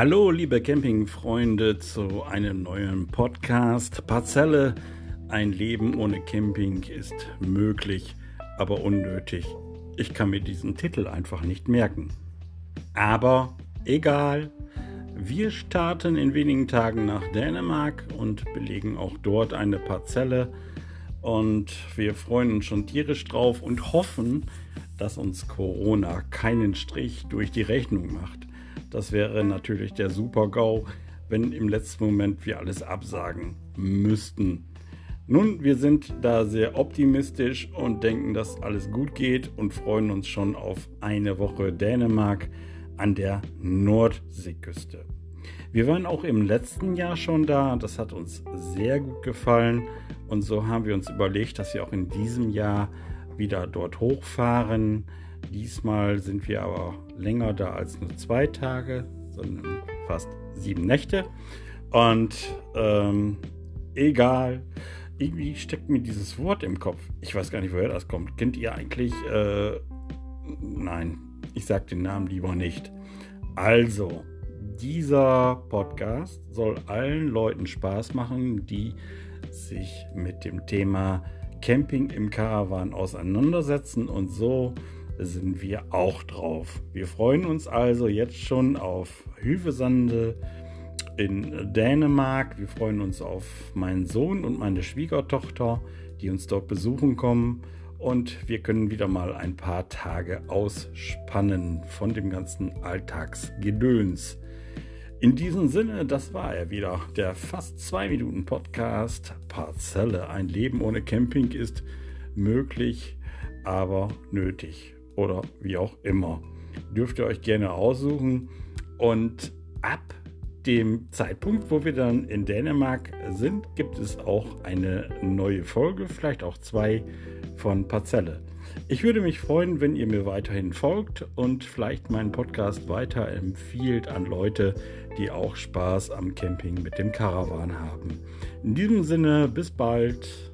Hallo, liebe Campingfreunde, zu einem neuen Podcast. Parzelle, ein Leben ohne Camping ist möglich, aber unnötig. Ich kann mir diesen Titel einfach nicht merken. Aber egal, wir starten in wenigen Tagen nach Dänemark und belegen auch dort eine Parzelle. Und wir freuen uns schon tierisch drauf und hoffen, dass uns Corona keinen Strich durch die Rechnung macht. Das wäre natürlich der Super-GAU, wenn im letzten Moment wir alles absagen müssten. Nun, wir sind da sehr optimistisch und denken, dass alles gut geht und freuen uns schon auf eine Woche Dänemark an der Nordseeküste. Wir waren auch im letzten Jahr schon da, das hat uns sehr gut gefallen und so haben wir uns überlegt, dass wir auch in diesem Jahr wieder dort hochfahren. Diesmal sind wir aber länger da als nur zwei Tage, sondern fast sieben Nächte. Und ähm, egal, irgendwie steckt mir dieses Wort im Kopf. Ich weiß gar nicht, woher das kommt. Kennt ihr eigentlich? Äh, nein, ich sage den Namen lieber nicht. Also, dieser Podcast soll allen Leuten Spaß machen, die sich mit dem Thema Camping im Caravan auseinandersetzen und so sind wir auch drauf. Wir freuen uns also jetzt schon auf Hüvesande in Dänemark. Wir freuen uns auf meinen Sohn und meine Schwiegertochter, die uns dort besuchen kommen. Und wir können wieder mal ein paar Tage ausspannen von dem ganzen Alltagsgedöns. In diesem Sinne, das war er wieder, der fast zwei Minuten Podcast Parzelle. Ein Leben ohne Camping ist möglich, aber nötig oder wie auch immer. Dürft ihr euch gerne aussuchen. Und ab dem Zeitpunkt, wo wir dann in Dänemark sind, gibt es auch eine neue Folge, vielleicht auch zwei von Parzelle. Ich würde mich freuen, wenn ihr mir weiterhin folgt und vielleicht meinen Podcast weiterempfiehlt an Leute, die auch Spaß am Camping mit dem Caravan haben. In diesem Sinne, bis bald.